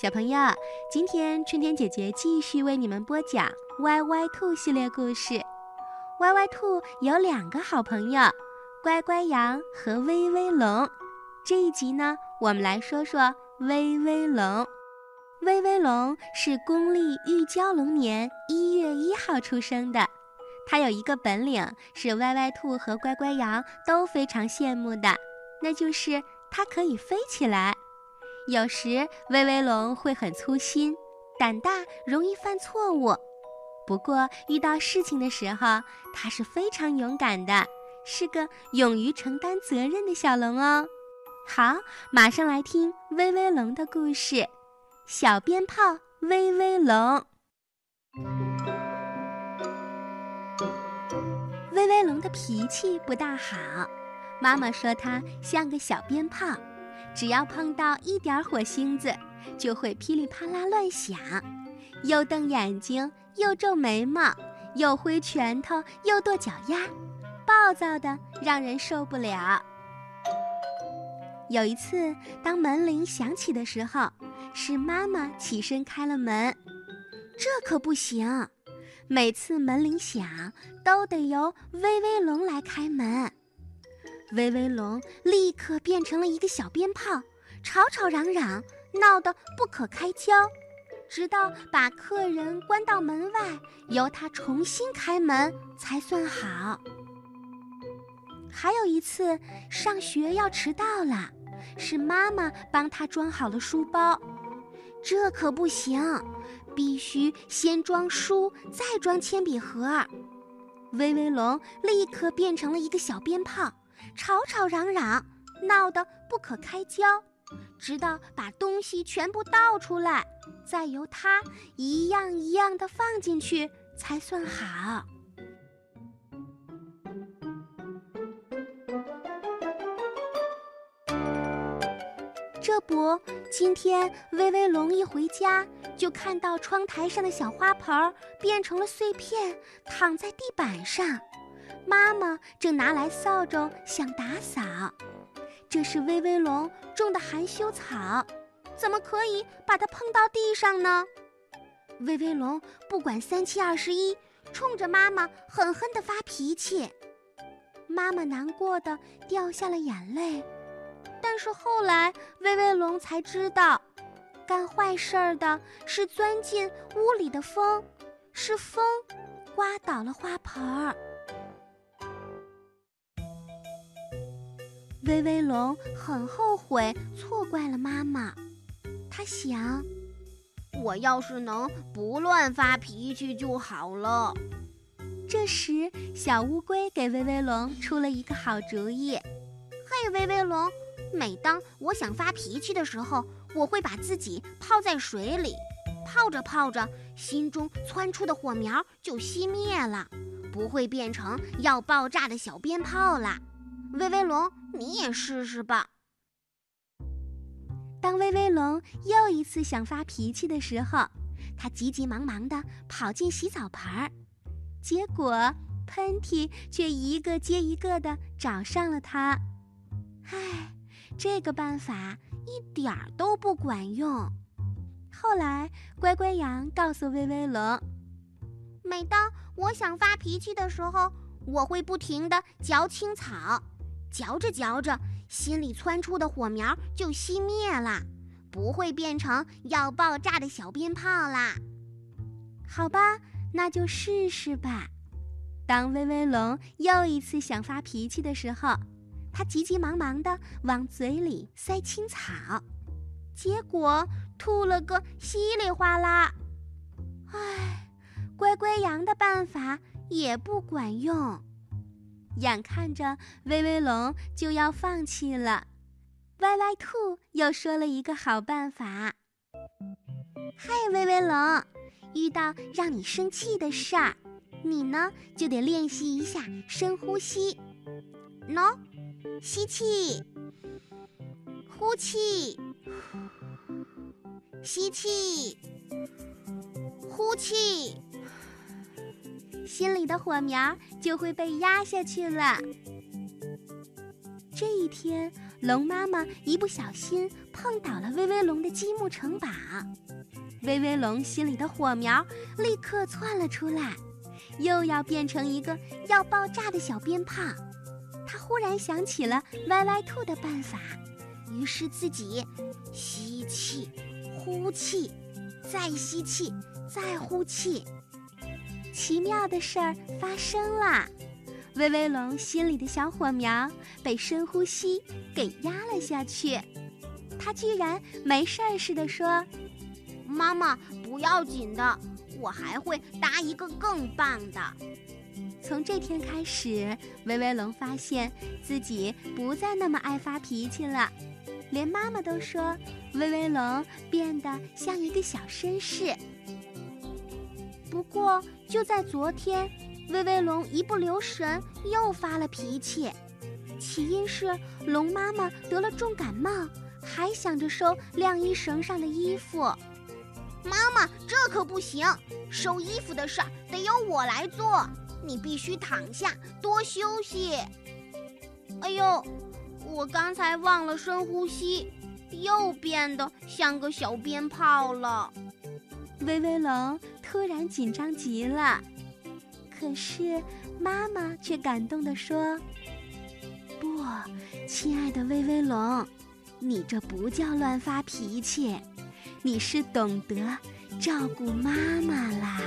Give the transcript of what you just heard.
小朋友，今天春天姐姐继续为你们播讲《歪歪兔》系列故事。歪歪兔有两个好朋友，乖乖羊和威威龙。这一集呢，我们来说说威威龙。威威龙是公历玉娇龙年一月一号出生的，它有一个本领是歪歪兔和乖乖羊都非常羡慕的，那就是它可以飞起来。有时威威龙会很粗心、胆大，容易犯错误。不过遇到事情的时候，它是非常勇敢的，是个勇于承担责任的小龙哦。好，马上来听威威龙的故事。小鞭炮威威龙，威威龙的脾气不大好，妈妈说它像个小鞭炮。只要碰到一点火星子，就会噼里啪啦乱响，又瞪眼睛，又皱眉毛，又挥拳头，又跺脚丫，暴躁的让人受不了。有一次，当门铃响起的时候，是妈妈起身开了门。这可不行，每次门铃响都得由威威龙来开门。威威龙立刻变成了一个小鞭炮，吵吵嚷嚷，闹得不可开交，直到把客人关到门外，由他重新开门才算好。还有一次，上学要迟到了，是妈妈帮他装好了书包，这可不行，必须先装书，再装铅笔盒。威威龙立刻变成了一个小鞭炮。吵吵嚷嚷，闹得不可开交，直到把东西全部倒出来，再由他一样一样的放进去才算好。这不，今天威威龙一回家，就看到窗台上的小花盆变成了碎片，躺在地板上。妈妈正拿来扫帚想打扫，这是威威龙种的含羞草，怎么可以把它碰到地上呢？威威龙不管三七二十一，冲着妈妈狠狠地发脾气。妈妈难过的掉下了眼泪，但是后来威威龙才知道，干坏事儿的是钻进屋里的风，是风刮倒了花盆儿。威威龙很后悔错怪了妈妈，他想，我要是能不乱发脾气就好了。这时，小乌龟给威威龙出了一个好主意：“嘿，威威龙，每当我想发脾气的时候，我会把自己泡在水里，泡着泡着，心中窜出的火苗就熄灭了，不会变成要爆炸的小鞭炮啦。”威威龙。你也试试吧。当威威龙又一次想发脾气的时候，他急急忙忙地跑进洗澡盆儿，结果喷嚏却一个接一个地找上了他。唉，这个办法一点儿都不管用。后来，乖乖羊告诉威威龙，每当我想发脾气的时候，我会不停地嚼青草。嚼着嚼着，心里窜出的火苗就熄灭了，不会变成要爆炸的小鞭炮啦。好吧，那就试试吧。当威威龙又一次想发脾气的时候，他急急忙忙地往嘴里塞青草，结果吐了个稀里哗啦。唉，乖乖羊的办法也不管用。眼看着威威龙就要放弃了，歪歪兔又说了一个好办法。嗨，威威龙，遇到让你生气的事儿，你呢就得练习一下深呼吸。喏，吸气，呼气，吸气，呼气。心里的火苗就会被压下去了。这一天，龙妈妈一不小心碰倒了威威龙的积木城堡，威威龙心里的火苗立刻窜了出来，又要变成一个要爆炸的小鞭炮。他忽然想起了歪歪兔的办法，于是自己吸气、呼气，再吸气、再呼气。奇妙的事儿发生了。威威龙心里的小火苗被深呼吸给压了下去，他居然没事儿似的说：“妈妈，不要紧的，我还会搭一个更棒的。”从这天开始，威威龙发现自己不再那么爱发脾气了，连妈妈都说威威龙变得像一个小绅士。不过就在昨天。威威龙一不留神又发了脾气，起因是龙妈妈得了重感冒，还想着收晾衣绳上的衣服。妈妈，这可不行，收衣服的事儿得由我来做，你必须躺下多休息。哎呦，我刚才忘了深呼吸，又变得像个小鞭炮了。威威龙突然紧张极了。可是，妈妈却感动地说：“不，亲爱的威威龙，你这不叫乱发脾气，你是懂得照顾妈妈啦。”